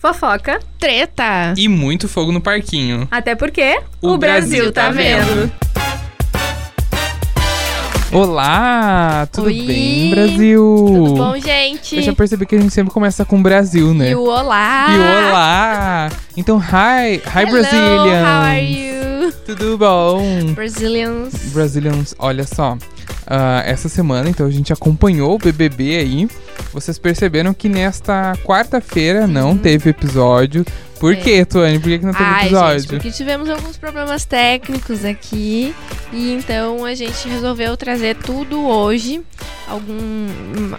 Fofoca, Treta! E muito fogo no parquinho. até porque O Brasil tá vendo. Olá, tudo Oi. bem, Brasil? Tudo bom, gente? Eu já percebi que a gente sempre começa com Brasil, né? E o olá! E olá! Então, hi, hi Hello, Brazilians! how are you? Tudo bom? Brazilians. Brazilians, olha só. Ah, essa semana, então, a gente acompanhou o BBB aí. Vocês perceberam que nesta quarta-feira não teve episódio. Por É. quê, Tuane? Por que, que não teve Ai, episódio? gente, porque tivemos alguns problemas técnicos aqui. E então a gente resolveu trazer tudo hoje. Algum,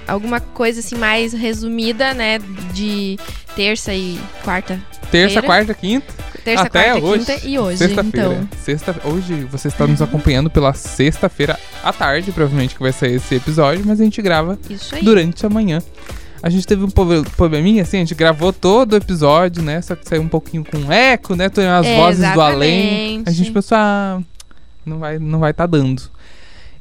alguma coisa assim mais resumida, né? De terça e quarta. Terça, quarta, quinta? Terça, Até quarta, hoje. quinta e hoje. Sexta-feira. Então, Sexta, hoje você está nos acompanhando pela sexta-feira à tarde, provavelmente que vai sair esse episódio, mas a gente grava durante a manhã. A gente teve um proble- probleminha, assim, a gente gravou todo o episódio, né? Só que saiu um pouquinho com eco, né? Tem as É, vozes do além. exatamente. A gente pensou, ah, não vai, não vai tá dando.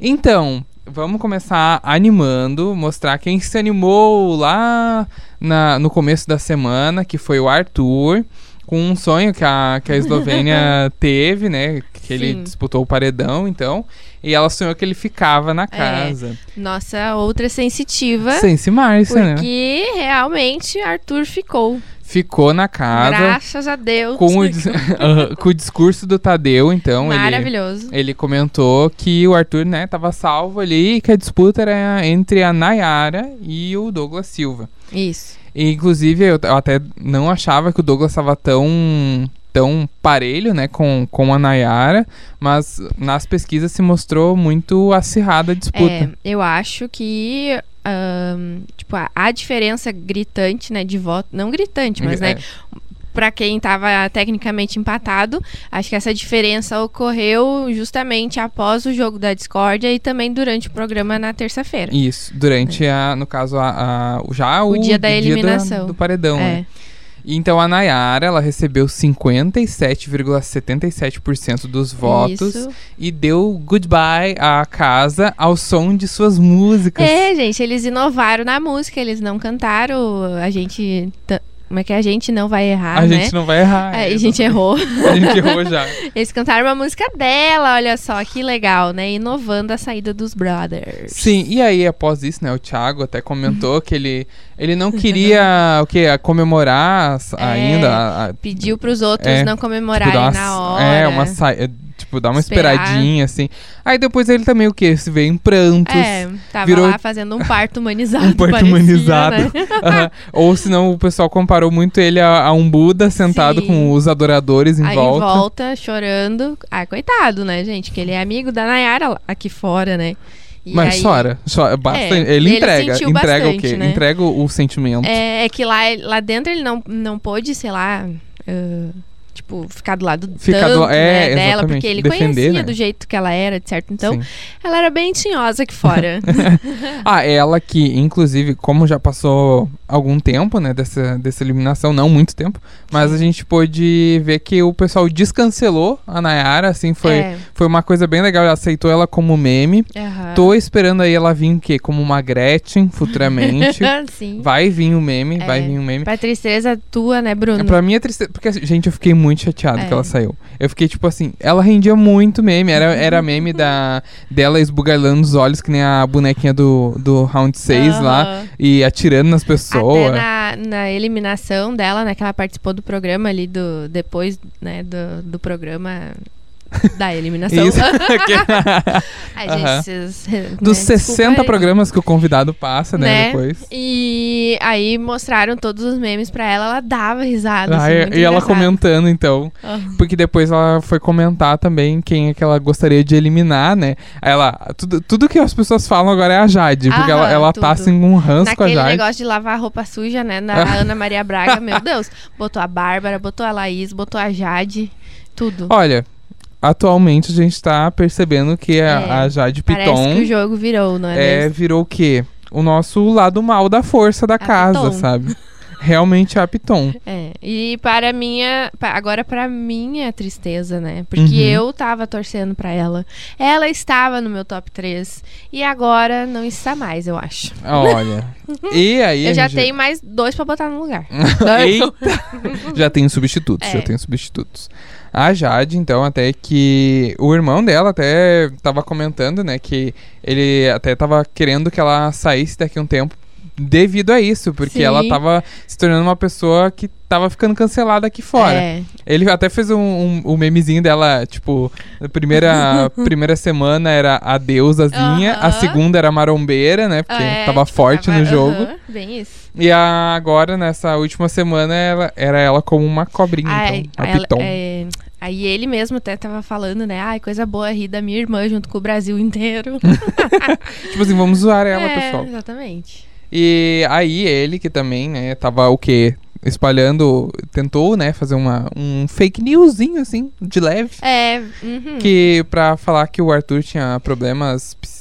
Então, vamos começar animando, mostrar quem se animou lá na- no começo da semana, que foi o Arthur, com um sonho que a, que a Eslovênia teve, né? Que ele Sim. disputou o paredão, então. E ela sonhou que ele ficava na casa. Nossa outra sensitiva. Sense Márcia, né? Porque realmente Arthur ficou. Ficou na casa. Graças a Deus. Com o, com o discurso do Tadeu, então ele, Maravilhoso. ele comentou que o Arthur, né, tava salvo ali e que a disputa era entre a Nayara e o Douglas Silva. Isso. E, inclusive, eu, eu até não achava que o Douglas estava tão, tão parelho, né, com, com a Nayara, mas nas pesquisas se mostrou muito acirrada a disputa. É, eu acho que. ahn, tipo, a, a diferença gritante, né, de voto. Não gritante, mas, né, É, pra quem tava tecnicamente empatado, acho que essa diferença ocorreu justamente após o jogo da discórdia e também durante o programa na terça-feira. Isso, durante a, no caso, a, a- o- já o, dia da eliminação. do paredão, né? É. E Então a Nayara, ela recebeu 57,77% dos votos Isso. e deu goodbye à casa ao som de suas músicas. É, gente, eles inovaram na música, eles não cantaram. A gente. Como é que a gente não vai errar, a né? gente não vai errar. É, é, a gente errou. A gente errou já. Eles cantaram uma música dela, olha só, que legal, né? Inovando a saída dos brothers. Sim, e aí após isso, né, o Thiago até comentou que ele, ele não queria o que comemorar É, ainda, a- a- Pediu pros outros É, não tipo, comemorarem uma, na hora. é, uma sa- é, tipo, dar uma Esperar. esperadinha assim. Aí depois ele também o que se vê em prantos. É, tava virou- lá fazendo um parto humanizado. Um parto parecia, humanizado. né? Aham. Ou senão o pessoal comparou muito ele a, a um Buda sentado Sim. com os adoradores em Aí volta. volta chorando. Ah, coitado, né, gente? Que ele é amigo da Nayara aqui fora, né? E Mas aí- chora, chora bastante. É, ele ele entrega, sentiu entrega o bastante, quê? né? Entrega o, o sentimento. É, é que lá, lá dentro ele não, não pôde, sei lá. ah, tipo, ficar do lado Ficar tanto, do- é, né, dela, porque ele defender, conhecia né? do jeito que ela era, de certo? Então, Sim. ela era bem tinhosa aqui fora. Ah, ela que, inclusive, como já passou algum tempo, né, dessa, dessa eliminação, não muito tempo, mas a gente pôde ver que o pessoal descancelou a Nayara, assim, foi, É. foi uma coisa bem legal, ela aceitou ela como meme. Aham. Tô esperando aí ela vir o quê? Como uma Gretchen, futuramente. Sim. vai vir o meme, vai É. vir o meme. Pra tristeza tua, né, Bruno? É, Pra mim é tristeza. Porque, assim, gente, eu fiquei muito chateado É. que ela saiu. Eu fiquei, tipo assim, ela rendia muito meme. Era, era meme da, dela esbugalhando os olhos, que nem a bonequinha do, do Round 6 lá. Aham. E atirando nas pessoas. Até na, na eliminação dela, né, que ela participou do programa ali, do, depois, né, do, do programa da eliminação. Isso. Ai, gente, vocês, né, Dos 60 desculpa aí. programas que o convidado passa, né, Né? depois. E aí mostraram todos os memes pra ela, ela dava risada. Ah, assim, e- muito e ela engraçado. comentando, então. Porque depois ela foi comentar também quem é que ela gostaria de eliminar, né? Ela. Tudo, tudo que as pessoas falam agora é a Jade. Porque ela, Aham, ela tudo. assim com um ranço com a Jade. negócio de lavar roupa suja, né? Na Ana Maria Braga, meu Deus. Botou a Bárbara, botou a Laís, botou a Jade, tudo. Olha, atualmente a gente tá percebendo que a, É, a Jade Parece Piton que o jogo virou, não é, é, mesmo? virou o quê? O nosso lado mal da força da casa, Piton. sabe? realmente a Piton. É, e para minha. Agora, para minha tristeza, né? Porque Uhum. eu tava torcendo pra ela. Ela estava no meu top 3. E agora não está mais, eu acho. Olha. E aí a eu já gente- tenho mais dois pra botar no lugar. Eita! já tem substitutos, É. já tem substitutos. A Jade, então, até que o irmão dela até tava comentando, né, que ele até tava querendo que ela saísse daqui a um tempo devido a isso, porque Sim. ela tava se tornando uma pessoa que tava ficando cancelada aqui fora. É, Ele até fez um, um, um memezinho dela, tipo, na primeira, primeira semana era a deusazinha, a Aham. segunda era a marombeira, né, porque é, tava tipo, forte tava- no jogo. aham, bem isso. E a- agora, nessa última semana, ela, era ela como uma cobrinha, então, a ela- Piton. é, aí ele mesmo até tava falando, né? Ai, coisa boa rir da minha irmã junto com o Brasil inteiro. Tipo assim, vamos zoar ela, é, pessoal. Exatamente. E aí ele, que também, né, tava o quê? Espalhando, tentou, né, fazer uma, um fake newsinho, assim, de leve. É, uhum. Que pra falar que o Arthur tinha problemas psicológicos,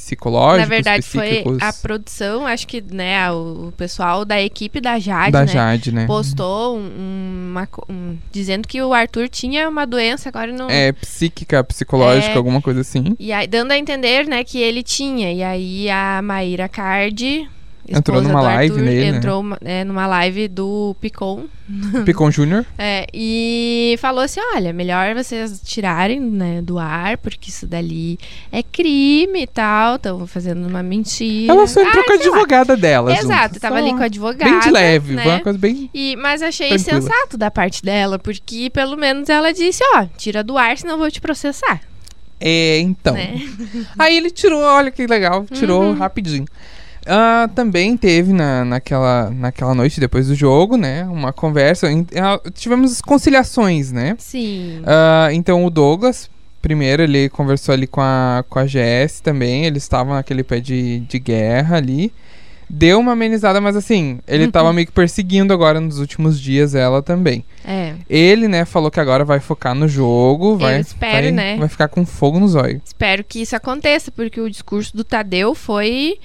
Na verdade, foi psíquicos a produção, acho que, né, o, pessoal da equipe da Jade, da né? Jade, né? Postou um- uma, um- dizendo que o Arthur tinha uma doença, agora não. É, psíquica, psicológica, É. alguma coisa assim. E aí, dando a entender, né, que ele tinha. E aí a Maíra Card, Entrou numa live Arthur, nele, né? entrou uma- é, numa live do Picon. Picon Júnior. É, e falou assim: olha, melhor vocês tirarem né, do ar, porque isso dali é crime e tal. Estão fazendo uma mentira. Ela só entrou Ai, com a sei lá. advogada dela. junto. Exato, tava Só ali com a advogada. Bem de leve, né? foi uma coisa bem. E, mas achei Tranquila. sensato da parte dela, porque pelo menos ela disse: ó, tira do ar, senão eu vou te processar. É, então. Né? Aí ele tirou, olha que legal, tirou Uhum. rapidinho. Ah, também teve na, naquela, naquela noite depois do jogo, né? Uma conversa. em- ah, tivemos conciliações, né? Sim. Ah, então o Douglas, primeiro ele conversou ali com a, com a GS também. Eles estavam naquele pé de, de guerra ali. Deu uma amenizada, mas assim, ele Uhum. tava meio que perseguindo agora nos últimos dias ela também. É. Ele, né, falou que agora vai focar no jogo, vai, espero, vai, né? vai ficar com fogo nos olhos. Espero que isso aconteça, porque o discurso do Tadeu foi,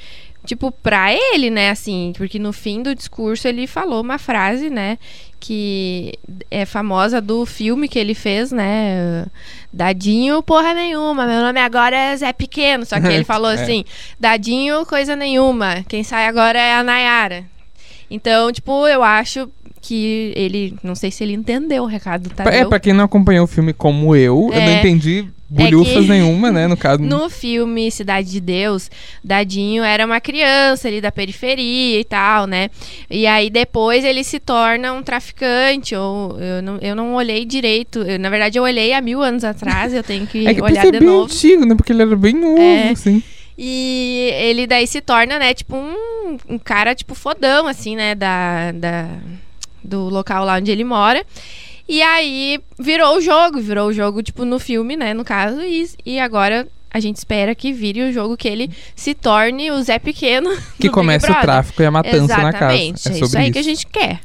tipo, pra ele, né, assim, porque no fim do discurso ele falou uma frase, né, que é famosa do filme que ele fez, né, Dadinho porra nenhuma, meu nome agora é Zé Pequeno, só que ele falou É. assim, Dadinho coisa nenhuma, quem sai agora é a Nayara. Então, tipo, eu acho que ele, não sei se ele entendeu o recado do Tadeu. É, pra quem não acompanhou o filme como eu, eu não É. entendi bolhufas que- nenhuma, né? No caso. No filme Cidade de Deus, Dadinho era uma criança ali da periferia e tal, né? E aí depois ele se torna um traficante, ou eu não, eu não olhei direito. Eu, na verdade, eu olhei há mil anos atrás, eu tenho que é que olhar de bem novo. antigo, né? Porque ele era bem novo, É. assim. E ele daí se torna, né, tipo, um, um cara, tipo, fodão, assim, né, da, da, do local lá onde ele mora. E aí virou o jogo, virou o jogo, tipo, no filme, né, no caso, e, e agora a gente espera que vire o jogo que ele se torne o Zé Pequeno. Que começa o tráfico e a matança na casa. Exatamente, É é sobre isso aí isso. que a gente quer.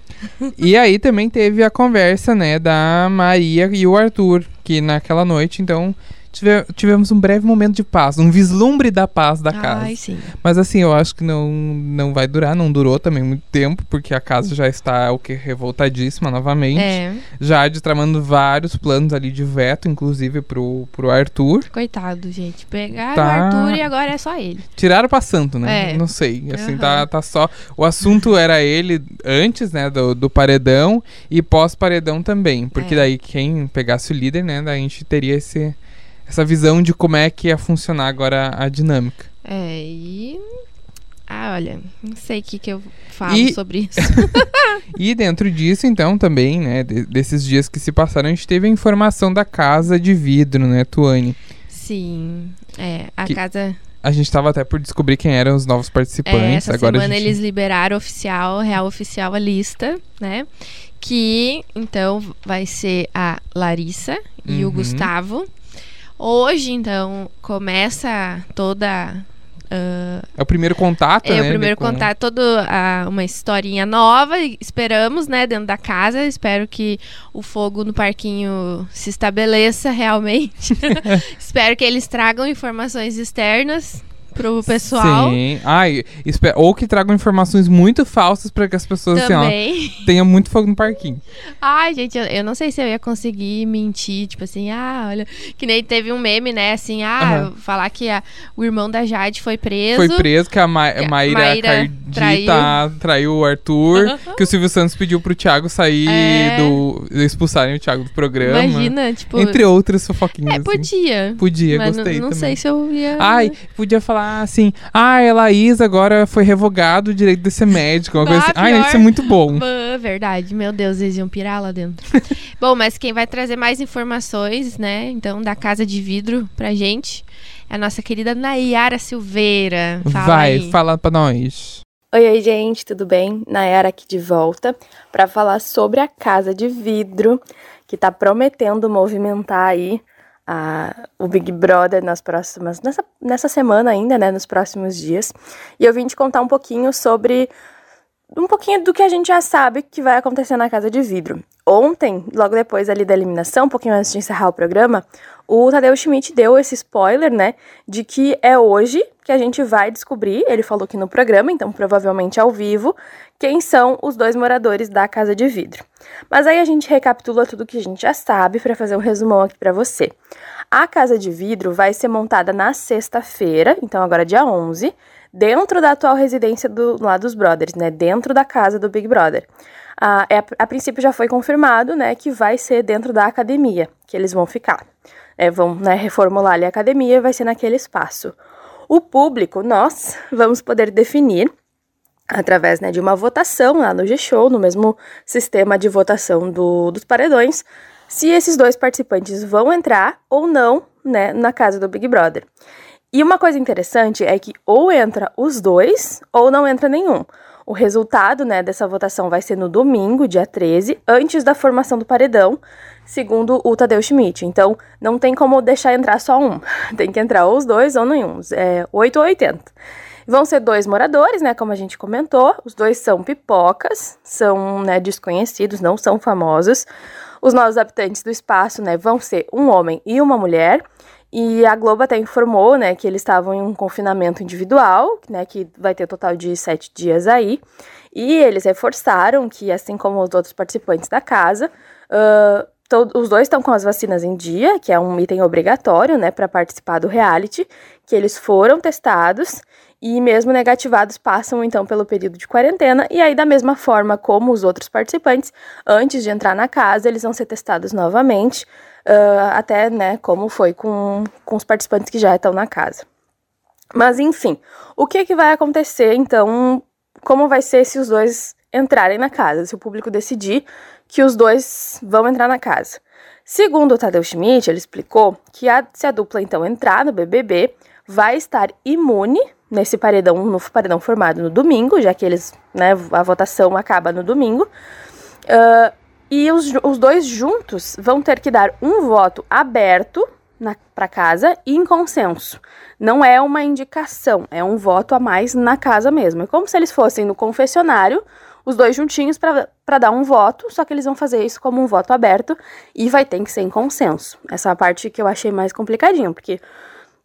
E aí também teve a conversa, né, da Maria e o Arthur, que naquela noite, então, tive- tivemos um breve momento de paz, um vislumbre da paz da casa. Ai, sim. Mas assim, eu acho que não, não vai durar, não durou também muito tempo, porque a casa já está, o que, revoltadíssima novamente. É, Jade tramando vários planos ali de veto, inclusive pro, pro Arthur. coitado, gente. Pegaram Tá. o Arthur e agora é só ele. Tiraram pra santo, né? É. Não sei. Assim, Aham. tá, tá só. O assunto era ele antes, né, do, do paredão e pós-paredão também. Porque É. daí quem pegasse o líder, né, daí a gente teria esse, essa visão de como é que ia funcionar agora a dinâmica. É, e. Ah, olha, não sei o que, que eu falo E- sobre isso. E dentro disso, então, também, né, de- desses dias que se passaram, a gente teve a informação da casa de vidro, né, Tuane? Sim. É, a Que- casa. A gente tava até por descobrir quem eram os novos É, participantes. essa Agora semana gente... eles liberaram oficial, real oficial a lista, né? Que então vai ser a Larissa e o Uhum. Gustavo. Hoje, então, começa toda. ah, É o primeiro contato, é né? o primeiro com- contato, toda a- uma historinha nova. Esperamos, né, dentro da casa. Espero que o fogo no parquinho se estabeleça realmente. Espero que eles tragam informações externas pro pessoal. Sim. Ai, ou que tragam informações muito falsas para que as pessoas assim, ó, tenham muito fogo no parquinho. Ai, gente, eu, eu não sei se eu ia conseguir mentir, tipo assim, ah, olha, que nem teve um meme, né, assim, ah, Aham. falar que a- o irmão da Jade foi preso. Foi preso que a Ma Maíra, Maíra Cardita traiu. traiu. o Arthur, que o Silvio Santos pediu pro Thiago sair É. do. expulsarem o Thiago do programa. Imagina, tipo. Entre outras fofoquinhas. é, assim. podia. Podia, mas gostei não, não também. sei se eu ia. Ai, podia falar assim, ah, a Laís agora foi revogado o direito de ser médico. Coisa Ah, assim. Ai, pior. isso é muito bom. Ah, verdade, meu Deus, eles iam pirar lá dentro. Bom, mas quem vai trazer mais informações, né, então, da Casa de Vidro pra gente é a nossa querida Nayara Silveira. Fala Vai, aí. fala pra nós. Oi, oi, gente, tudo bem? Nayara aqui de volta para falar sobre a Casa de Vidro, que tá prometendo movimentar aí a, o Big Brother nas próximas, nessa, nessa semana ainda, né, nos próximos dias. E eu vim te contar um pouquinho sobre um pouquinho do que a gente já sabe que vai acontecer na Casa de Vidro. Ontem, logo depois ali da eliminação, um pouquinho antes de encerrar o programa, o Tadeu Schmidt deu esse spoiler, né, de que é hoje que a gente vai descobrir, ele falou aqui no programa, então provavelmente ao vivo, quem são os dois moradores da Casa de Vidro. Mas aí a gente recapitula tudo que a gente já sabe para fazer um resumão aqui para você. A Casa de Vidro vai ser montada na sexta-feira, então agora dia 11, dentro da atual residência do, lá dos Brothers, né? Dentro da casa do Big Brother. Ah, é, a princípio já foi confirmado, né, que vai ser dentro da academia que eles vão ficar. É, vão né, reformular ali a academia vai ser naquele espaço. O público, nós, vamos poder definir através né, de uma votação lá no G-Show, no mesmo sistema de votação do, dos paredões, se esses dois participantes vão entrar ou não né, na casa do Big Brother. E uma coisa interessante é que ou entra os dois ou não entra nenhum. O resultado né, dessa votação vai ser no domingo, dia 13, antes da formação do paredão, segundo o Tadeu Schmidt. Então, não tem como deixar entrar só um. Tem que entrar os dois ou nenhum. É 8 ou 80. Vão ser dois moradores, né, como a gente comentou. Os dois são pipocas, são né, desconhecidos, não são famosos. Os novos habitantes do espaço, né, vão ser um homem e uma mulher. E a Globo até informou, né, que eles estavam em um confinamento individual, né, que vai ter total de sete dias aí. E eles reforçaram que, assim como os outros participantes da casa, uh, os dois estão com as vacinas em dia, que é um item obrigatório, né, para participar do reality, que eles foram testados e mesmo negativados passam então pelo período de quarentena e aí da mesma forma como os outros participantes, antes de entrar na casa, eles vão ser testados novamente, uh, até, né, como foi com, com os participantes que já estão na casa. Mas enfim, o que que vai acontecer então, como vai ser se os dois entrarem na casa, se o público decidir que os dois vão entrar na casa. Segundo o Tadeu Schmidt, ele explicou que a, se a dupla então entrar no BBB, vai estar imune nesse paredão, no paredão formado no domingo, já que eles, né, a votação acaba no domingo. Uh, e os, os dois juntos vão ter que dar um voto aberto para casa e em consenso. Não é uma indicação, é um voto a mais na casa mesmo. É como se eles fossem no confessionário, os dois juntinhos para dar um voto, só que eles vão fazer isso como um voto aberto e vai ter que ser em consenso. Essa é a parte que eu achei mais complicadinha, porque,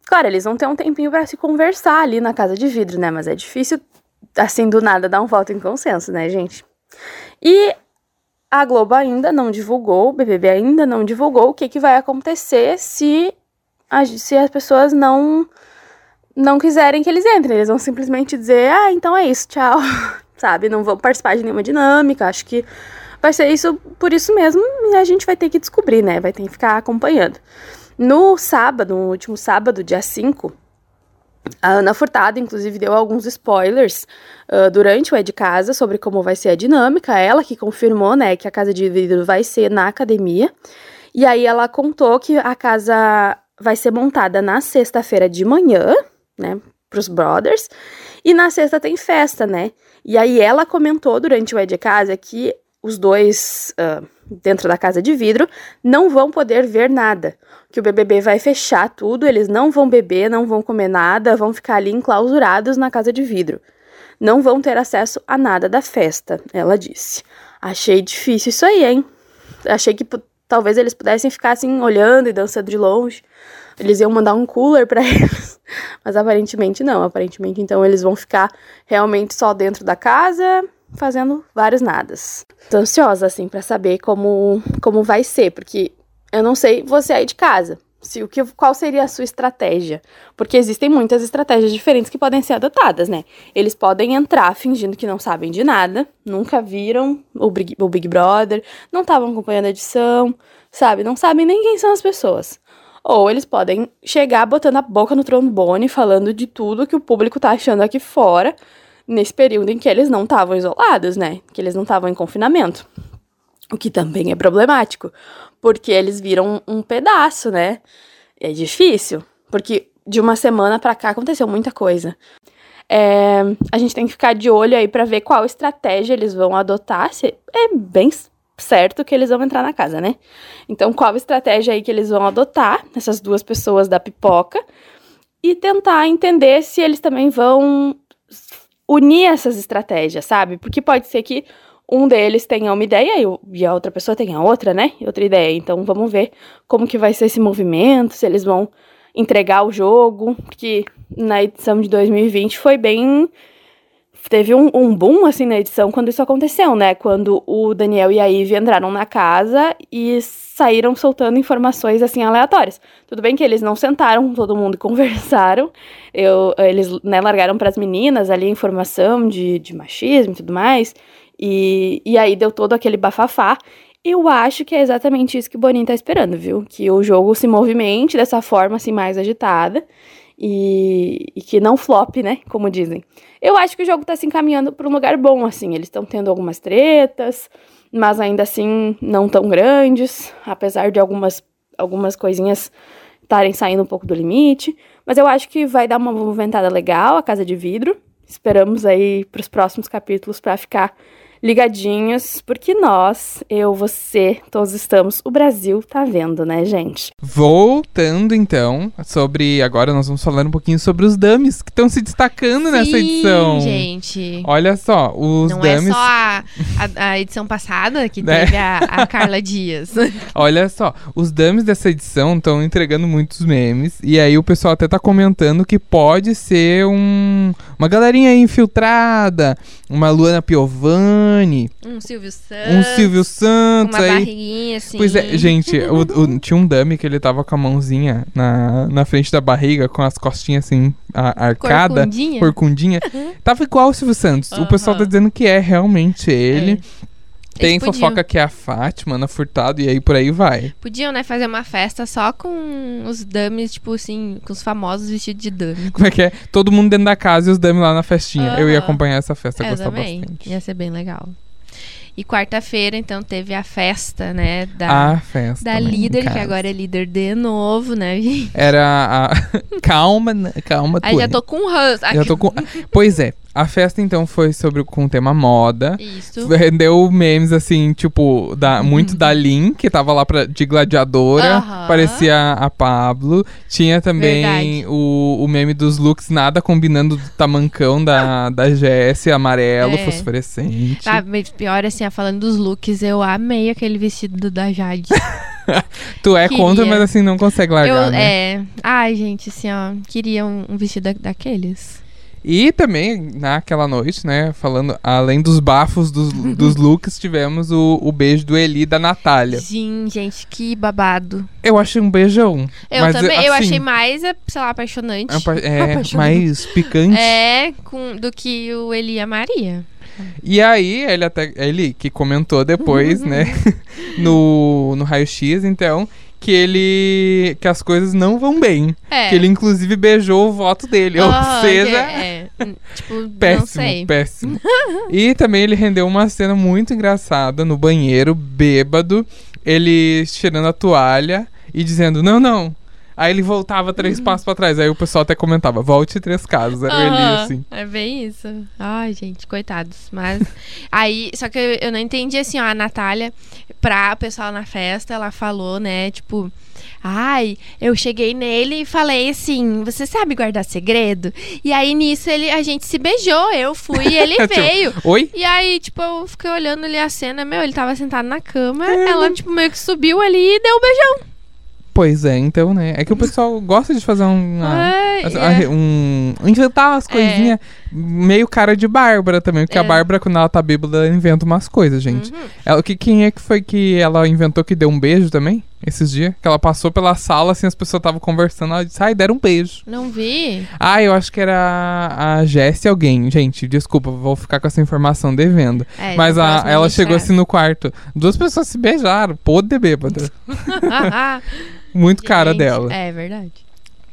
claro, eles vão ter um tempinho para se conversar ali na casa de vidro, né? Mas é difícil, assim, do nada, dar um voto em consenso, né, gente? E a Globo ainda não divulgou, o BBB ainda não divulgou o que, que vai acontecer se, a, se as pessoas não não quiserem que eles entrem. Eles vão simplesmente dizer, ah, então é isso, tchau. Sabe? Não vão participar de nenhuma dinâmica. Acho que vai ser isso por isso mesmo e a gente vai ter que descobrir, né? Vai ter que ficar acompanhando. No sábado, no último sábado, dia 5, a Ana Furtado, inclusive, deu alguns spoilers uh, durante o É de Casa sobre como vai ser a dinâmica. Ela que confirmou, né, que a casa de vidro vai ser na academia. E aí ela contou que a casa vai ser montada na sexta-feira de manhã, né, pros brothers. E na sexta tem festa, né? E aí ela comentou durante o É de Casa que os dois uh, dentro da casa de vidro não vão poder ver nada. Que o BBB vai fechar tudo, eles não vão beber, não vão comer nada, vão ficar ali enclausurados na casa de vidro. Não vão ter acesso a nada da festa, ela disse. Achei difícil isso aí, hein? Achei que talvez eles pudessem ficar assim olhando e dançando de longe. Eles iam mandar um cooler para eles Mas aparentemente não. Aparentemente, então, eles vão ficar realmente só dentro da casa, fazendo vários nadas. Tô ansiosa, assim, para saber como, como vai ser, porque eu não sei você aí de casa. Se, o que, qual seria a sua estratégia? Porque existem muitas estratégias diferentes que podem ser adotadas, né? Eles podem entrar fingindo que não sabem de nada, nunca viram o Big, o Big Brother, não estavam acompanhando a edição, sabe? Não sabem nem quem são as pessoas. Ou eles podem chegar botando a boca no trombone, falando de tudo que o público tá achando aqui fora, nesse período em que eles não estavam isolados, né? Que eles não estavam em confinamento. O que também é problemático, porque eles viram um pedaço, né? É difícil, porque de uma semana para cá aconteceu muita coisa. É, a gente tem que ficar de olho aí para ver qual estratégia eles vão adotar. Se, é bem certo que eles vão entrar na casa, né? Então, qual estratégia aí que eles vão adotar, essas duas pessoas da pipoca, e tentar entender se eles também vão unir essas estratégias, sabe? Porque pode ser que um deles tenha uma ideia e a outra pessoa tenha outra, né? Outra ideia. Então vamos ver como que vai ser esse movimento, se eles vão entregar o jogo, porque na edição de 2020 foi bem teve um, um, boom, assim, na edição quando isso aconteceu, né? Quando o Daniel e a Ivy entraram na casa e saíram soltando informações, assim, aleatórias. Tudo bem que eles não sentaram todo mundo e conversaram. Eu, eles, né, largaram para as meninas ali informação de, de machismo e tudo mais. E, e aí deu todo aquele bafafá. Eu acho que é exatamente isso que o Boninho tá esperando, viu? Que o jogo se movimente dessa forma, assim, mais agitada. E, e, que não flop, né? Como dizem. Eu acho que o jogo tá se encaminhando para um lugar bom, assim. Eles estão tendo algumas tretas, mas ainda assim não tão grandes, apesar de algumas, algumas coisinhas estarem saindo um pouco do limite. Mas eu acho que vai dar uma movimentada legal a Casa de Vidro. Esperamos aí para os próximos capítulos para ficar ligadinhos, porque nós, eu, você, todos estamos, o Brasil tá vendo, né, gente? Voltando então, sobre. Agora nós vamos falar um pouquinho sobre os dummies que estão se destacando Sim, nessa edição. gente. Olha só, os Não dummies. é só a, a, a edição passada que Né? teve a, a Carla Dias. Olha só, os dummies dessa edição estão entregando muitos memes. E aí o pessoal até tá comentando que pode ser um, uma galerinha infiltrada, uma Luana Piovani, Um Silvio Santos. um Silvio Santos Uma aí. barriguinha assim. Pois é, gente, o, o- tinha um dummy que ele tava com a mãozinha na, na frente da barriga, com as costinhas assim, a- arcada, Corcundinha. corcundinha. Tava igual o Silvio Santos. O pessoal tá dizendo que é realmente ele. Tem Eles podiam. fofoca que é a Fátima, Ana Furtado, e aí por aí vai. Podiam, né, fazer uma festa só com os dummies, tipo assim, com os famosos vestidos de dummy. Como é que é? Todo mundo dentro da casa e os dummy lá na festinha. Eu ia acompanhar essa festa, Eu gostava também. bastante. Ia ser bem legal. E quarta-feira, então, teve a festa, né, da, A festa. da líder, que agora é líder de novo, né, gente? Era a. calma, né? calma, Aí já tô com ranço. Já tô com. Pois é, a festa então foi sobre com o tema moda. Isso. Rendeu memes assim, tipo, da, muito da Lin, que tava lá pra, de gladiadora, Aham. parecia a Pablo. Tinha também Verdade. o, o meme dos looks, nada combinando do tamancão da, da Jess, amarelo, É. fosforescente. Ah, mas pior assim, falando dos looks, eu amei aquele vestido da Jade. tu é queria. contra, mas assim, não consegue largar, eu, né? É. Ai, gente, assim, ó, queria um, um vestido da- daqueles. E também, naquela noite, né, falando, além dos bafos dos, dos looks, tivemos o, o beijo do Eli e da Natália. Sim, gente, que babado. Eu achei um beijão. Eu mas, também, eu assim, achei mais, é, sei lá, apaixonante. apa- é, Apaixonante. mais picante. É, com, do que o Eli e a Maria. E aí, ele até. Ele que comentou depois, né? No, no raio-x, então, que ele. que as coisas não vão bem. É. Que ele, inclusive, beijou o voto dele. Ou Ah, seja. É, é, tipo, não Péssimo, sei. péssimo. e também ele rendeu uma cena muito engraçada no banheiro, bêbado, ele tirando a toalha e dizendo: Não, não. Aí ele voltava três Uhum. passos pra trás. Aí o pessoal até comentava: Volte três casas. Era ele assim. É bem isso. Ai, gente, coitados. Mas. aí, só que eu, eu não entendi assim, ó, a Natália, pra o pessoal na festa, ela falou, né, tipo. Ai, eu cheguei nele e falei assim: você sabe guardar segredo? E aí nisso ele, a gente se beijou, eu fui e ele Tipo, veio. Oi? E aí, tipo, eu fiquei olhando ali a cena, meu, ele tava sentado na cama, É. ela, tipo, meio que subiu ali e deu um beijão. Pois é, então, né? É que o pessoal gosta de fazer um. Ai, assim, é. um inventar umas coisinhas meio cara de Bárbara também. Porque a É. Bárbara, quando ela tá bêbada, ela inventa umas coisas, gente. Uhum. Ela, que, quem é que foi que ela inventou que deu um beijo também? Esses dias? Que ela passou pela sala, assim, as pessoas estavam conversando, ela disse, ai, deram um beijo. Não vi. Ah, eu acho que era a Jessie alguém. Gente, desculpa, vou ficar com essa informação devendo. É, Mas no a- ela chegou assim no quarto. Duas pessoas se beijaram, podre de bêbada. Muito cara Gente, dela. É verdade.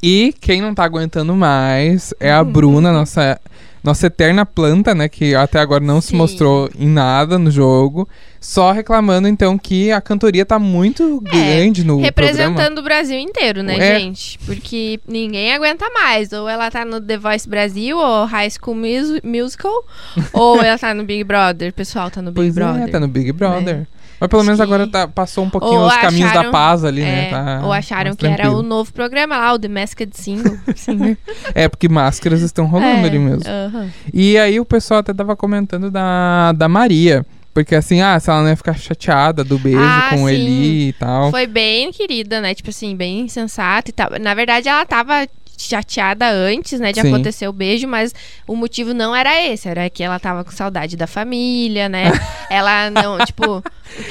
E quem não tá aguentando mais é a Bruna, nossa, nossa eterna planta, né? Que até agora não se Sim. mostrou em nada no jogo. Só reclamando, então, que a cantoria tá muito grande no programa. É, Representando o Brasil inteiro, né, É. gente? Porque ninguém aguenta mais. Ou ela tá no The Voice Brasil, ou High School Mus- Musical, ou ela tá no Big Brother. O pessoal tá no Big Pois Brother. é, tá no Big Brother. né? Mas pelo menos que- agora tá- passou um pouquinho Ou os caminhos da acharam- paz ali, É, né? Tá ou acharam que era o novo programa lá, o The Masked Single. É, porque máscaras estão rolando É, ali mesmo. aham. E aí o pessoal até tava comentando da, da Maria. Porque assim, ah, se ela não ia ficar chateada do beijo Ah, com sim. ele e tal. Foi bem querida, né? Tipo assim, bem sensata e tal. Na verdade, ela tava chateada antes, né, de Sim. acontecer o beijo, mas o motivo não era esse, era que ela tava com saudade da família, né? ela não, tipo, o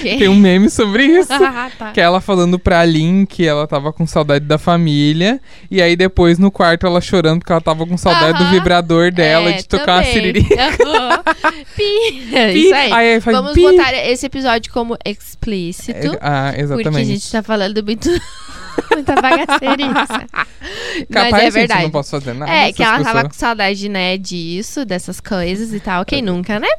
quê? Tem um meme sobre isso. Ah, tá. Que é ela falando pra Lin que ela tava com saudade da família. E aí depois no quarto ela chorando porque ela tava com saudade do vibrador dela É, de tocar uma também. siriri. Aham. Pi. É Isso aí. Aí Vamos pi. botar esse episódio como explícito. É, ah, exatamente. Porque a gente tá falando muito. Muita bagaceirice. Capaz, Mas é gente, verdade. eu não posso fazer nada. É, que ela tava pessoas. com saudade, né, disso, dessas coisas e tal. Quem nunca, né?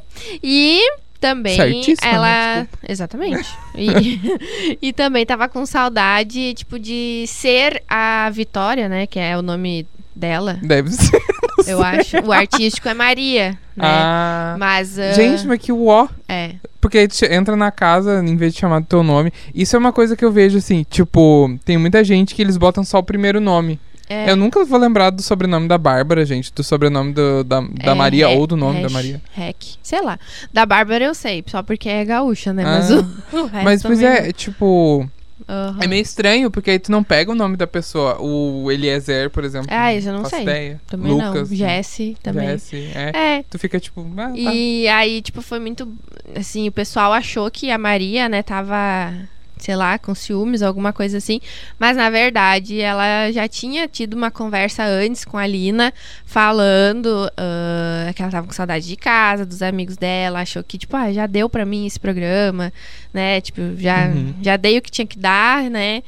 E também Certíssima, né? ela. Exatamente. E, e também tava com saudade, tipo, de ser a Vitória, né? Que é o nome dela, Deve ser. eu acho. O artístico é Maria, né? Ah. Mas. ah, Gente, mas que uó. É. Porque aí tu entra na casa em vez de chamar do teu nome. Isso é uma coisa que eu vejo assim, tipo, tem muita gente que eles botam só o primeiro nome. é. Eu nunca vou lembrar do sobrenome da Bárbara, gente, do sobrenome do- da, da É, Maria ou do nome da Maria. Hack. Sei lá. Da Bárbara eu sei, só porque é gaúcha, né? Mas Ah. o, o resto Mas, pois é, tipo, não. Aham. é meio estranho, porque aí tu não pega o nome da pessoa. O Eliezer, por exemplo. Ah, eu não faço sei. Ideia. Também Lucas, não. Jesse também. Jesse, é. É. Tu fica tipo, ah, tá. E aí, tipo, foi muito. Assim, o pessoal achou que a Maria, né, tava, sei lá, com ciúmes, alguma coisa assim. Mas na verdade, ela já tinha tido uma conversa antes com a Lina, falando ah, que ela tava com saudade de casa, dos amigos dela. Achou que, tipo, ah, já deu pra mim esse programa, né? Tipo, já, Uhum. já dei o que tinha que dar, né?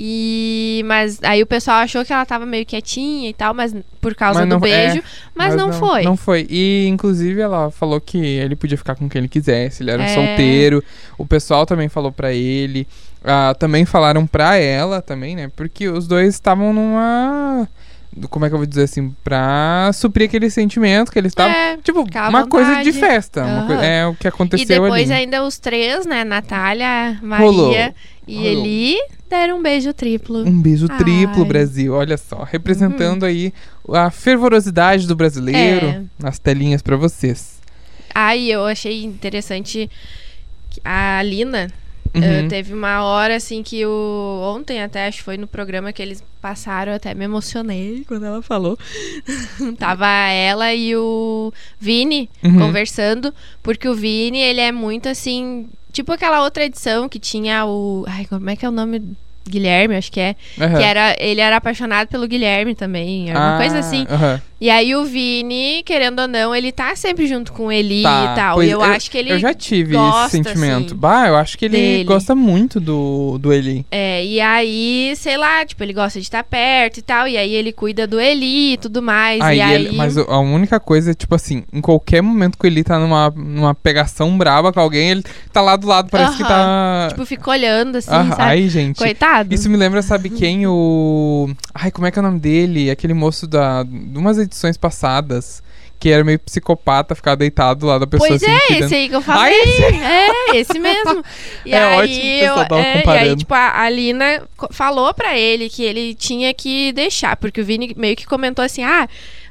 E. Mas aí o pessoal achou que ela tava meio quietinha e tal, mas por causa Mas do não- é, beijo. mas, não, foi. Não foi. E, inclusive, ela falou que ele podia ficar com quem ele quisesse. Ele era um É. solteiro. O pessoal também falou pra ele. Ah, também falaram pra ela também, né? Porque os dois estavam numa... Como é que eu vou dizer assim? Pra suprir aquele sentimento que eles estavam... É, Tipo, uma coisa de festa. uma Aham. coi- é o que E aconteceu depois ali. ainda os três, né? Natália, Maria Rolou. e Rolou. Eli deram um beijo triplo. Um beijo triplo, Ai. Uhum. Brasil. Olha só. Representando aí a fervorosidade do brasileiro. É. Nas telinhas pra vocês. Aí eu achei interessante a Lina Uhum. eh, teve uma hora assim que o ontem até acho que foi no programa que eles passaram, até me emocionei quando ela falou. Tava ela e o Vini Uhum. conversando, porque o Vini, ele é muito assim, tipo aquela outra edição que tinha o, ai, como é que é o nome? Guilherme, acho que é. Aham. Que era, ele era apaixonado pelo Guilherme também, era uma Ah, coisa assim. aham. E aí o Vini, querendo ou não, ele tá sempre junto com ele Tá, e tal. e eu, acho que ele. Eu já tive gosta, esse sentimento. assim, bah, eu acho que ele dele. gosta muito do, do Eli. É, e aí, sei lá, tipo, ele gosta de estar perto e tal. E aí ele cuida do Eli e tudo mais. Aí e aí. ele- mas a única coisa é, tipo assim, em qualquer momento que o Eli tá numa, numa pegação braba com alguém, ele tá lá do lado, parece que tá. Tipo, fica olhando assim, Ah, sabe? Ai, gente. Coitado. Isso me lembra, sabe quem? O. Ai, como é que é o nome dele? Aquele moço da. de umas edições passadas. Que era meio psicopata, ficar deitado lá da pessoa Pois assim. é, esse aí que eu Ah, falei. esse? É, esse mesmo. E É aí, ótimo pessoal eu- é, e aí, tipo, a, a Lina falou pra ele que ele tinha que deixar, porque o Vini meio que comentou assim: ah.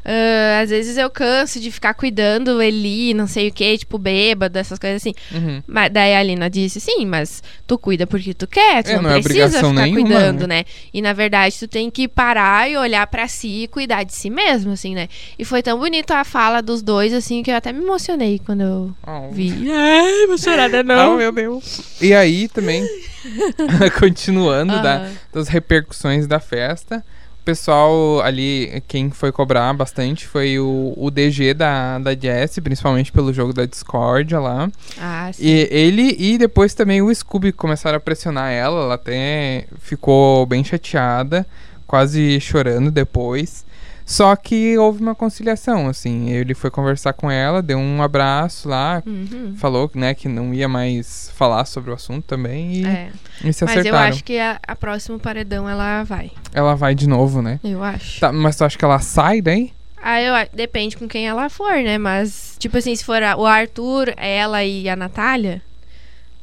Ah, às vezes eu canso de ficar cuidando Eli, não sei o que, tipo, bêbado, essas coisas assim. Uhum. Mas daí a Alina disse, sim, mas tu cuida porque tu quer, tu É, não, não é precisa obrigação ficar nenhuma, cuidando, né? né? E na verdade tu tem que parar e olhar pra si e cuidar de si mesmo, assim, né? E foi tão bonito a fala dos dois, assim, que eu até me emocionei quando eu Oh. vi. Ai, vou chorar de Ah, novo. meu Deus. E aí também, continuando da, Aham. das repercussões da festa, pessoal ali, quem foi cobrar bastante foi o, o DG da, da Jessie, principalmente pelo jogo da Discordia lá. Ah, sim. E ele e depois também o Scooby começaram a pressionar ela, ela até ficou bem chateada, quase chorando depois. Só que houve uma conciliação, assim, ele foi conversar com ela, deu um abraço lá, Uhum. falou, né, que não ia mais falar sobre o assunto também e, É. e se Mas eu acertaram. acho que a, a próxima paredão ela vai. Ela vai de novo, né? Eu acho. Tá, mas tu acha que ela sai daí? Ah, eu, depende com quem ela for, né? Mas, tipo assim, se for a- o Arthur, ela e a Natália,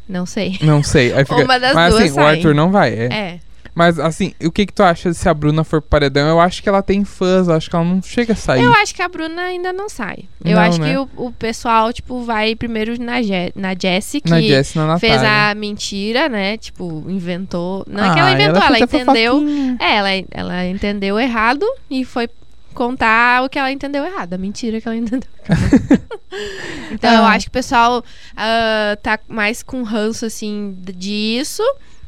não sei. Não sei. Fica... Uma das mas duas assim, o. Arthur não vai, é. É. Mas assim, o que que tu acha se a Bruna for pro paredão? Eu acho que ela tem fãs, eu acho que ela não chega a sair. Eu acho que a Bruna ainda não sai. Eu Não, acho né? que o, o pessoal, tipo, vai primeiro na, Je na Jessie, que Na Jess e na fez a mentira, né? Tipo, inventou. Não é que Ah, ela inventou, ela, fez a entendeu. É, ela, ela entendeu errado e foi contar o que ela entendeu errado, a mentira que ela entendeu. então eu Ah. acho que o pessoal ah, tá mais com ranço, assim, disso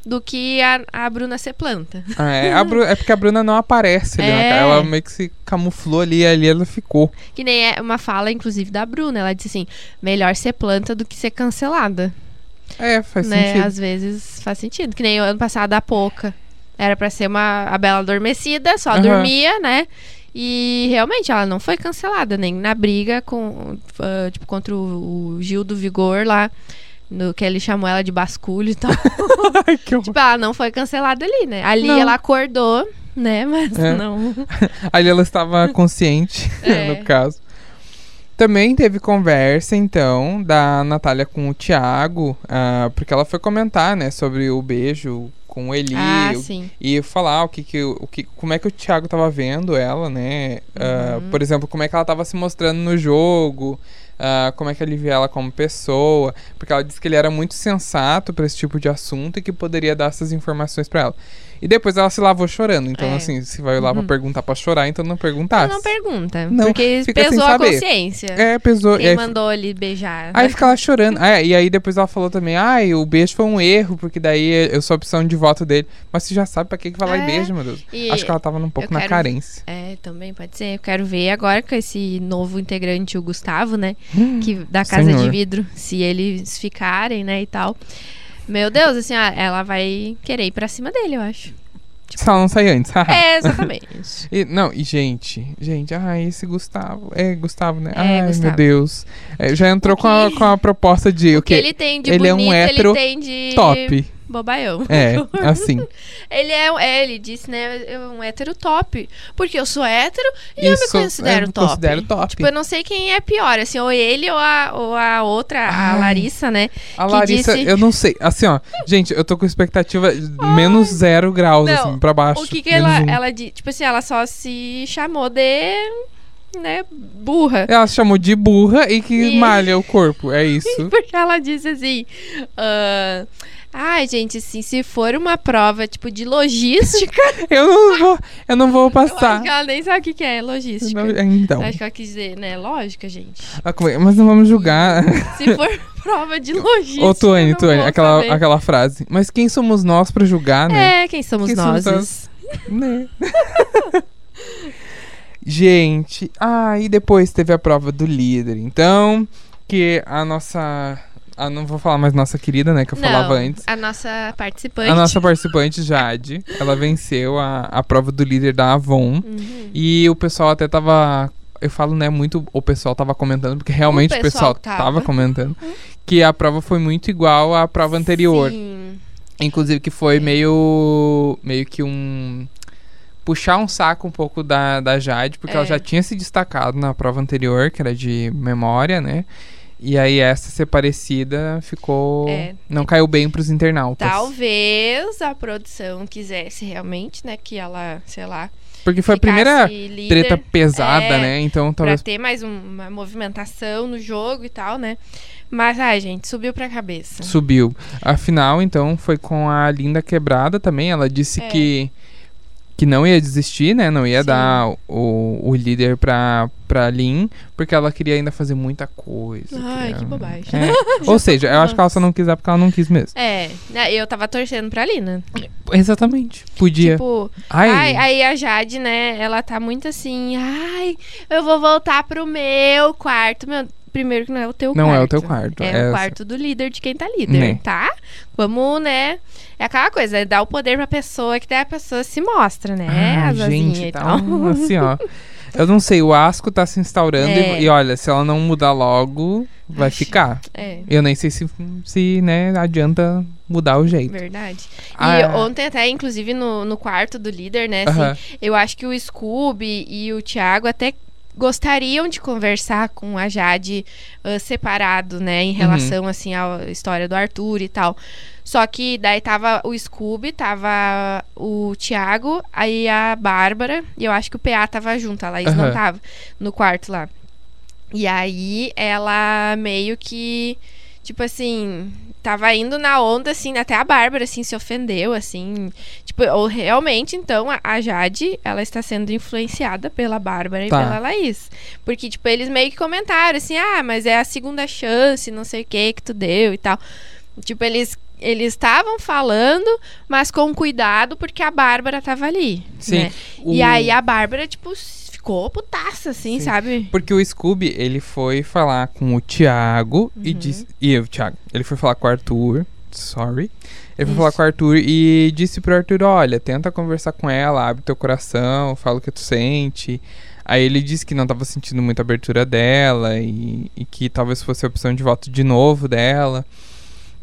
do que a, a Bruna ser planta. Ah, é, a Bru- é porque a Bruna não aparece ali, né, É. cara? Ela meio que se camuflou ali e ali ela ficou. Que nem é uma fala, inclusive, da Bruna. Ela disse assim: melhor ser planta do que ser cancelada. É, faz né? sentido. Às vezes faz sentido. Que nem o ano passado a Poca. Era pra ser uma a Bela adormecida, só Aham. dormia, né? E realmente ela não foi cancelada, nem na briga com, ah, tipo, contra o, o Gil do Vigor lá. No, que ele chamou ela de basculho e tal. Tipo, ela não foi cancelada ali, né? Ali Não. ela acordou, né? Mas É. não. Ali ela estava consciente, É. no caso. Também teve conversa, então, da Natália com o Thiago, ah, porque ela foi comentar, né, sobre o beijo com o Eli, ah, o- sim. e falar o que que, o que como é que o Thiago tava vendo ela, né? Ah, Uhum. por exemplo, como é que ela tava se mostrando no jogo, ah, como é que ele via ela como pessoa, porque ela disse que ele era muito sensato pra esse tipo de assunto e que poderia dar essas informações pra ela. E depois ela se lavou chorando. Então, É. assim, se vai lá pra Uhum. perguntar pra chorar, então não perguntasse. Não pergunta. Não, porque pesou a consciência. É, pesou. Quem e aí, mandou ele beijar. aí fica lá chorando. Ah, e aí depois ela falou também, ai, o beijo foi um erro, porque daí eu sou a opção de voto dele. Mas você já sabe pra que, que vai lá e É. beija, meu Deus. E- Acho que ela tava um pouco na quero- carência. É, também pode ser. Eu quero ver agora com esse novo integrante, o Gustavo, né? Que da Casa Senhor. de Vidro, se eles ficarem, né, e tal. Meu Deus, assim, ah, ela vai querer ir pra cima dele, eu acho. Se ela não sair antes. É, exatamente. E, não, e gente, gente, ai, esse Gustavo. É, Gustavo, né? É, ai, meu Gustavo. Deus. É, já entrou O com a, que- com a proposta de o O que quê? ele tem de Ele é um bonito, hétero ele tem de Top. Bobaião. É, assim. Ele é, é, ele disse, né, um hétero top. Porque eu sou hétero e eu me Isso, considero eu me top. considero top. Tipo, eu não sei quem é pior, assim, ou ele ou a, ou a outra, a Ai. Larissa, né? A Larissa, disse- eu não sei. Assim, ó. Gente, eu tô com expectativa menos zero graus, Não, assim, pra baixo. O que que ela, um. ela tipo assim, ela só se chamou de, né, burra. Ela chamou de burra e que E- malha o corpo. É isso. Porque ela disse assim, ah, ai, gente, assim, se for uma prova, tipo, de logística, eu não vou, eu não vou passar. ela nem sabe o que que é logística. Não- então. Acho que ela quis dizer, né, lógica, gente. É? Mas não vamos julgar. Se for prova de logística, Ô, Tuane, não Tuane, vou aquela, saber. aquela frase. Mas quem somos nós pra julgar, né? É, quem somos Quem somos nós? Né? Gente, ah, e depois teve a prova do líder. Então, que a nossa. Ah, não vou falar mais nossa querida, né? Que eu falava Não, antes. a nossa participante. A nossa participante, Jade, ela venceu a, a prova do líder da Avon. Uhum. E o pessoal até tava. Eu falo, né, muito o pessoal tava comentando, porque realmente o pessoal, pessoal tava. tava. comentando, que a prova foi muito igual à prova anterior. Sim. Inclusive que foi meio. meio que um. Puxar um saco um pouco da, da Jade, porque ela É. já tinha se destacado na prova anterior, que era de memória, né? E aí essa ser parecida ficou. É. Não caiu bem pros internautas. Talvez a produção quisesse realmente, né, que ela, sei lá, Porque foi a primeira líder, treta pesada, É, né? Então pra talvez. ter mais um- uma movimentação no jogo e tal, né? Mas, ai, gente, subiu pra cabeça. Subiu. A final, então, foi com a Linda Quebrada também. Ela disse É. que, que não ia desistir, né? Não ia Sim. dar o, o líder pra, pra Lin, porque ela queria ainda fazer muita coisa. Ai, queria- que bobagem. É. Ou seja, eu acho que ela só não quis dar porque ela não quis mesmo. É, né, eu tava torcendo pra Lina. Exatamente. Podia. Tipo, Ai, ai, aí a Jade, né, ela tá muito assim, ai, eu vou voltar pro meu quarto. Meu, primeiro que não é o teu não quarto. é o teu quarto. É, o quarto do líder de quem tá líder, Né. tá? Vamos, né? É aquela coisa, é dar o poder pra pessoa que daí a pessoa se mostra, né? Ai, a Zazinha gente, e tá tal. um- assim, ó. Eu não sei, o asco tá se instaurando É. e, e olha, se ela não mudar logo, vai Acho- ficar. É. Eu nem sei se, se né, adianta mudar o jeito. Verdade. E Ah. ontem até, inclusive, no, no quarto do líder, né? assim, Aham. eu acho que o Scooby e o Thiago até gostariam de conversar com a Jade ah, separado, né? Em relação, assim, à história do Arthur e tal. Só que daí tava o Scooby, tava o Thiago, aí a Bárbara, e eu acho que o PA tava junto, a Laís não Aham. tava no quarto lá. E aí ela meio que, tipo assim, tava indo na onda, assim, até a Bárbara, assim, se ofendeu, assim. Tipo, ou realmente, então, a- a Jade, ela está sendo influenciada pela Bárbara e Tá. pela Laís. Porque, tipo, eles meio que comentaram, assim, ah, mas é a segunda chance, não sei o que que tu deu e tal. Tipo, eles eles estavam falando, mas com cuidado, porque a Bárbara tava ali. Sim. né? O- E aí a Bárbara, tipo, ficou putaça, assim, Sim. sabe? Porque o Scooby, ele foi falar com o Thiago e Uhum. disse. E o Thiago, ele foi falar com o Arthur. Sorry. Ele foi Isso. falar com o Arthur e disse pro Arthur: olha, tenta conversar com ela, abre teu coração, fala o que tu sente. Aí ele disse que não tava sentindo muita abertura dela e, e que talvez fosse a opção de voto de novo dela.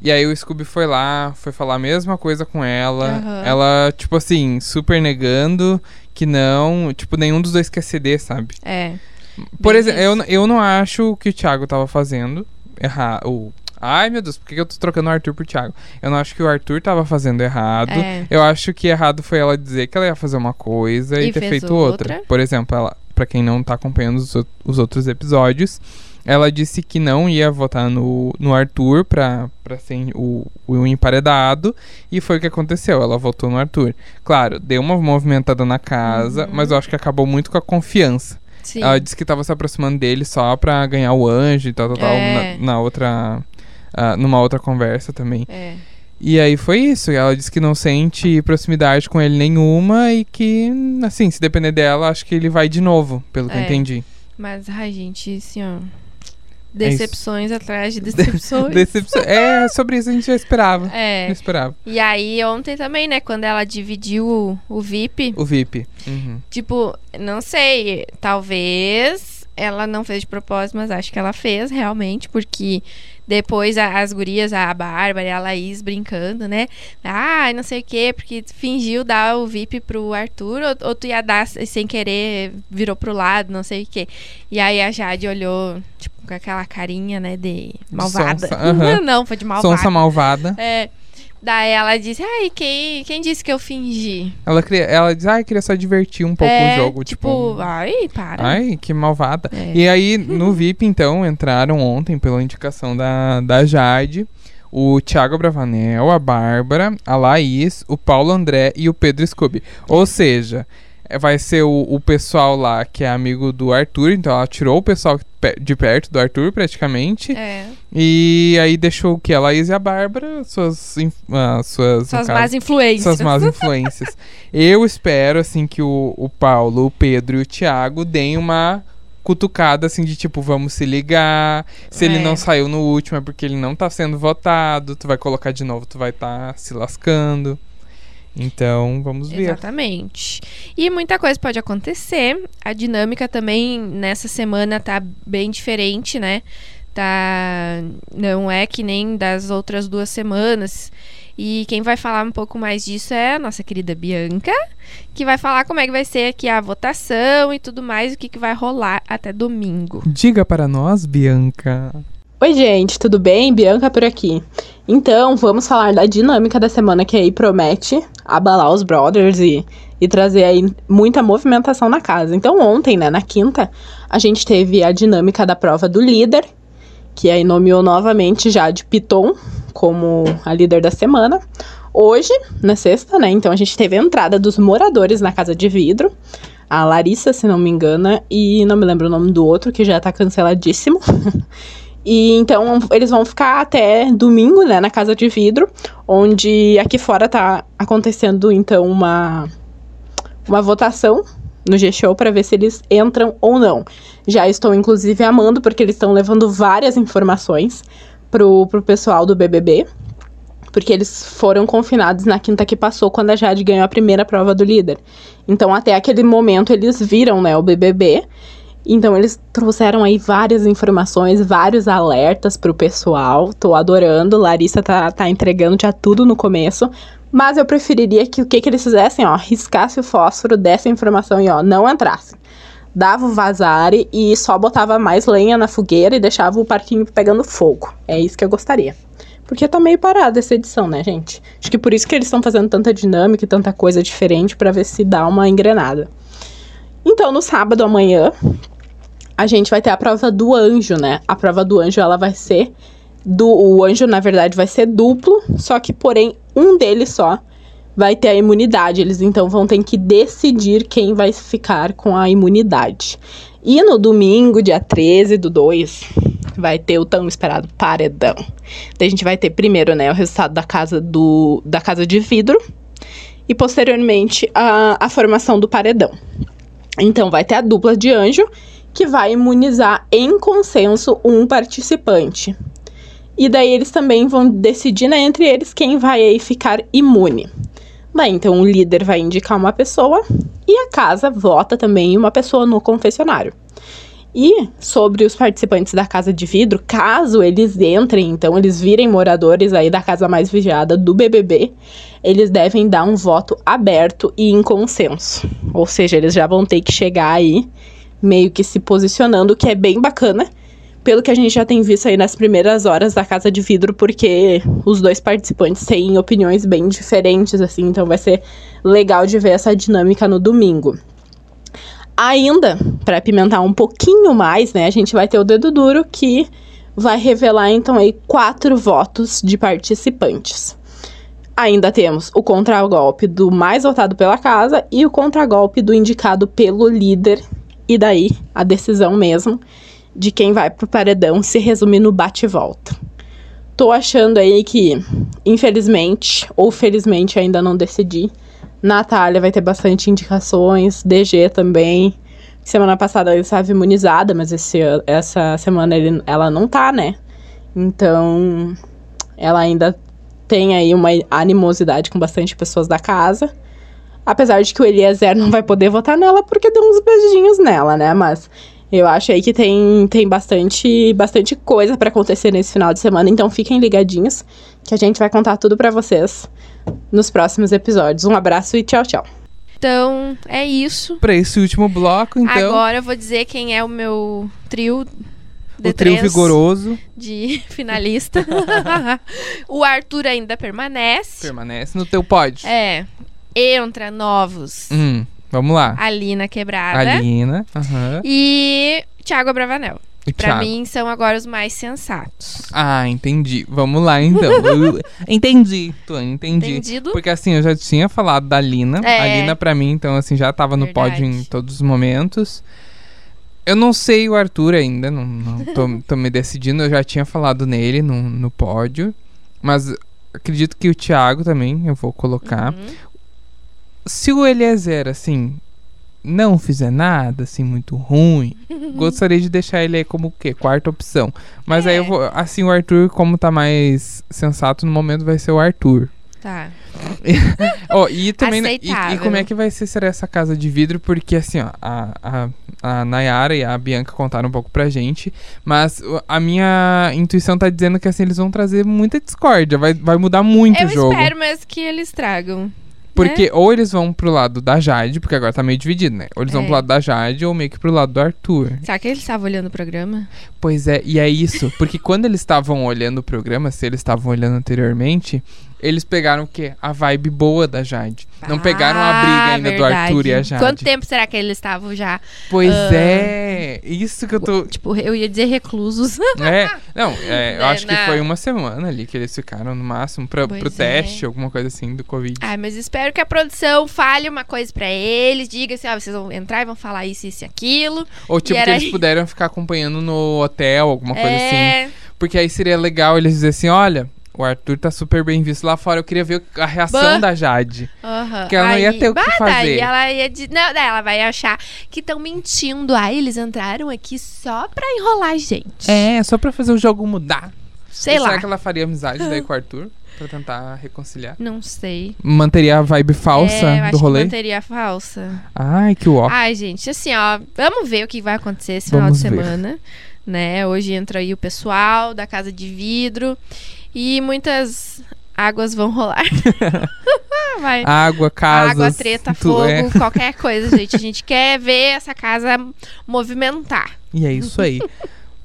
E aí o Scooby foi lá, foi falar a mesma coisa com ela. Aham. Ela, tipo assim, super negando que não, tipo, nenhum dos dois quer ceder, sabe? É. Por exemplo, eu, eu não acho que o Thiago tava fazendo errado. Ai, meu Deus, por que eu tô trocando o Arthur por Thiago? Eu não acho que o Arthur tava fazendo errado. É. Eu acho que errado foi ela dizer que ela ia fazer uma coisa e, E ter feito outra. outra. Por exemplo, ela, para quem não tá acompanhando os, os outros episódios, ela disse que não ia votar no, no Arthur pra, pra ser o, o emparedado. E foi o que aconteceu. Ela votou no Arthur. Claro, deu uma movimentada na casa, Uhum. mas eu acho que acabou muito com a confiança. Sim. Ela disse que tava se aproximando dele só pra ganhar o anjo e tal, tal, tal. É. Na, na outra. ah, numa outra conversa também. É. E aí foi isso. Ela disse que não sente proximidade com ele nenhuma e que, assim, se depender dela, acho que ele vai de novo, pelo que eu É. entendi. Mas, ai, gente, assim, ó. É. Decepções atrás de decepções. Decepção. É, sobre isso a gente já esperava. Já É. esperava. E aí, ontem também, né, quando ela dividiu o, o VIP, O VIP. Uhum. tipo, não sei, talvez ela não fez de propósito, mas acho que ela fez realmente, porque depois a- as gurias, a Bárbara e a Laís brincando, né? Ah, não sei o quê, porque fingiu dar o VIP pro Arthur, ou, ou tu ia dar sem querer, virou pro lado, não sei o quê. E aí a Jade olhou, tipo, com aquela carinha, né, de malvada. sonsa, aham. não, foi de malvada. Sonsa malvada. É. Daí ela disse, ai, quem, quem disse que eu fingi? Ela, queria, ela diz, ai, queria só divertir um pouco é, o jogo. Tipo, Tipo, ai, para. Ai, que malvada. É. E aí, no VIP, então, entraram ontem, pela indicação da, da Jade, o Thiago Bravanel, a Bárbara, a Laís, o Paulo André e o Pedro Scooby. Ou seja, vai ser o, o pessoal lá que é amigo do Arthur, então ela tirou o pessoal pe- de perto do Arthur, praticamente. É. E aí deixou o que? A Laís e a Bárbara, suas. ah, suas, Suas caso, más influências. suas más influências. Eu espero, assim, que o, o Paulo, o Pedro e o Thiago deem uma cutucada, assim, de tipo, vamos se ligar. Se ele É. não saiu no último é porque ele não tá sendo votado. Tu vai colocar de novo, tu vai estar se lascando. Então, vamos ver. Exatamente. E muita coisa pode acontecer. A dinâmica também nessa semana tá bem diferente, né? Tá não é que nem das outras duas semanas. E quem vai falar um pouco mais disso é a nossa querida Bianca, que vai falar como é que vai ser aqui a votação e tudo mais, o que, que vai rolar até domingo. Diga para nós, Bianca. Oi, gente, tudo bem? Bianca por aqui. Então, vamos falar da dinâmica da semana que aí promete abalar os brothers e, e trazer aí muita movimentação na casa. Então, ontem, né, na quinta, a gente teve a dinâmica da prova do líder, que aí nomeou novamente Jade Piton como a líder da semana. Hoje, na sexta, né, então a gente teve a entrada dos moradores na casa de vidro a Larissa, se não me engano, e não me lembro o nome do outro, que já tá canceladíssimo. E então eles vão ficar até domingo, né, na casa de vidro, onde aqui fora tá acontecendo então uma uma votação no G-Show para ver se eles entram ou não. Já estou inclusive amando porque eles estão levando várias informações pro, pro pessoal do BBB, porque eles foram confinados na quinta que passou quando a Jade ganhou a primeira prova do líder. Então até aquele momento eles viram, né, o BBB então eles trouxeram aí várias informações, vários alertas pro pessoal. Tô adorando. Larissa tá, tá entregando já tudo no começo. Mas eu preferiria que o que, que eles fizessem, ó, riscasse o fósforo dessa informação e ó, não entrasse. Dava o vazare e só botava mais lenha na fogueira e deixava o parquinho pegando fogo. É isso que eu gostaria. Porque tá meio parada essa edição, né, gente? Acho que por isso que eles estão fazendo tanta dinâmica e tanta coisa diferente para ver se dá uma engrenada. Então, no sábado amanhã, a gente vai ter a prova do anjo, né? A prova do anjo, ela vai ser do o anjo, na verdade, vai ser duplo, só que porém um deles só vai ter a imunidade. Eles então vão ter que decidir quem vai ficar com a imunidade. E no domingo, dia 13 do 2, vai ter o tão esperado paredão. Daí a gente vai ter primeiro, né, o resultado da casa do da casa de vidro e posteriormente a, a formação do paredão. Então vai ter a dupla de anjo que vai imunizar em consenso um participante. E daí eles também vão decidir né, entre eles quem vai ficar imune. Bem, então o líder vai indicar uma pessoa e a casa vota também uma pessoa no confessionário. E sobre os participantes da casa de vidro, caso eles entrem, então eles virem moradores aí da casa mais vigiada do BBB, eles devem dar um voto aberto e em consenso. Ou seja, eles já vão ter que chegar aí meio que se posicionando, que é bem bacana. Pelo que a gente já tem visto aí nas primeiras horas da Casa de Vidro, porque os dois participantes têm opiniões bem diferentes, assim, então vai ser legal de ver essa dinâmica no domingo. Ainda, para pimentar um pouquinho mais, né, a gente vai ter o dedo duro que vai revelar então aí quatro votos de participantes. Ainda temos o contragolpe do mais votado pela casa e o contragolpe do indicado pelo líder e daí a decisão mesmo de quem vai pro paredão se resume no bate e volta. Tô achando aí que, infelizmente, ou felizmente ainda não decidi, Natália vai ter bastante indicações, DG também. Semana passada ela estava imunizada, mas esse, essa semana ele, ela não tá, né? Então, ela ainda tem aí uma animosidade com bastante pessoas da casa. Apesar de que o Eliezer não vai poder votar nela porque deu uns beijinhos nela, né? Mas eu acho aí que tem, tem bastante, bastante coisa para acontecer nesse final de semana, então fiquem ligadinhos que a gente vai contar tudo para vocês nos próximos episódios. Um abraço e tchau, tchau. Então, é isso. Para esse último bloco, então. Agora eu vou dizer quem é o meu trio o trio vigoroso de finalista. o Arthur ainda permanece. Permanece no teu pódio. É entra novos. Hum, vamos lá. Alina Quebrada. Alina. Uhum. E Thiago Abravanel. E pra Thiago. mim são agora os mais sensatos. Ah, entendi. Vamos lá então. Entendi, tô entendi. Entendido? Porque assim, eu já tinha falado da Lina. É. A Lina pra mim, então assim, já tava no Verdade. pódio em todos os momentos. Eu não sei o Arthur ainda, não, não tô, tô me decidindo. Eu já tinha falado nele no, no pódio. Mas acredito que o Thiago também eu vou colocar. Uhum. Se o Eliezer, assim, não fizer nada, assim, muito ruim, gostaria de deixar ele aí como o quê? Quarta opção. Mas aí É. eu vou. Assim, o Arthur, como tá mais sensato no momento, vai ser o Arthur. Tá. Ó, e também. E, e como é que vai ser será essa casa de vidro? Porque assim, ó, a, a, a Nayara e a Bianca contaram um pouco pra gente. Mas a minha intuição tá dizendo que assim, eles vão trazer muita discórdia. Vai, vai mudar muito Eu o jogo. espero, mas que eles tragam. Porque ou eles vão pro lado da Jade, porque agora tá meio dividido, né? Ou eles vão É. pro lado da Jade ou meio que pro lado do Arthur. Será que ele estava olhando o programa? Pois é, e é isso. Porque quando eles estavam olhando o programa, se eles estavam olhando anteriormente, eles pegaram o quê? A vibe boa da Jade. Não pegaram a briga Ah, ainda do verdade. Arthur e a Jade. Quanto tempo será que eles estavam já? Pois Ah. é, isso que eu tô. Tipo, eu ia dizer reclusos. É, não, é, eu Né, acho que na- foi uma semana ali que eles ficaram no máximo pra, pro Pois é. teste, alguma coisa assim do Covid. Ai, mas espero que a produção fale uma coisa pra eles, diga assim, ó, vocês vão entrar e vão falar isso, isso e aquilo. Ou tipo, que eles aí- puderam ficar acompanhando no hotel, alguma coisa assim. é, Porque aí seria legal eles dizerem assim: olha, o Arthur tá super bem visto lá fora, eu queria ver a reação da Jade. aham. Porque ela não ia ter o que fazer. Ela ia dizer, não, ela vai achar que estão mentindo. Ai, eles entraram aqui só pra enrolar a gente. É, só pra fazer o jogo mudar. Sei Será lá. que ela faria amizade daí com o Arthur? Pra tentar reconciliar? Não sei. Manteria a vibe falsa é, do rolê? que manteria a falsa. Ai, que ó. Ai, gente, assim, ó, vamos ver o que vai acontecer esse final Vamos de ver. semana, né? Hoje entra aí o pessoal da Casa de Vidro e muitas águas vão rolar. vai. Água, casas. Água, treta, tu- fogo, é. qualquer coisa, gente. A gente quer ver essa casa movimentar. E é isso aí.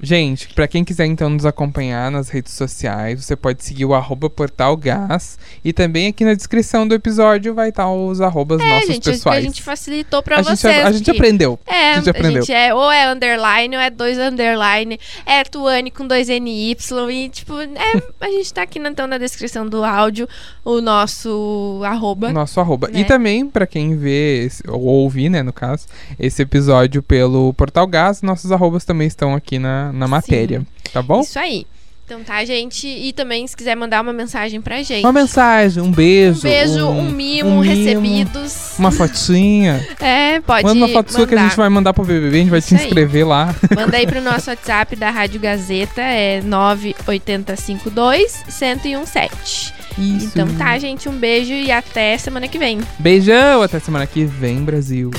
Gente, pra quem quiser então nos acompanhar nas redes sociais, você pode seguir o arroba portalgás e também aqui na descrição do episódio vai estar os arrobas É, nossos gente, a pessoais. gente facilitou pra a gente, vocês. a gente aprendeu. É, a gente aprendeu. é, ou é underline, ou é dois underline, é Tuane com dois NY, e tipo, é, a gente tá aqui então na descrição do áudio, o nosso arroba. Nosso arroba. né? E também, pra quem vê, ou ouvir, né, no caso, esse episódio pelo Portal Gás, nossos arrobas também estão aqui na, na matéria. Tá bom? Isso aí. Então tá, gente, e também se quiser mandar uma mensagem pra gente. Uma mensagem, um beijo. Um beijo, um, mimo, recebidos. Uma fotinha. É, pode Manda uma foto sua que a mandar. gente vai mandar pro BBB, a gente vai te Isso aí. inscrever lá. Manda aí pro nosso WhatsApp da Rádio Gazeta, é 98052 1017. Isso. Então tá, gente, um beijo e até semana que vem. Beijão, até semana que vem, Brasil.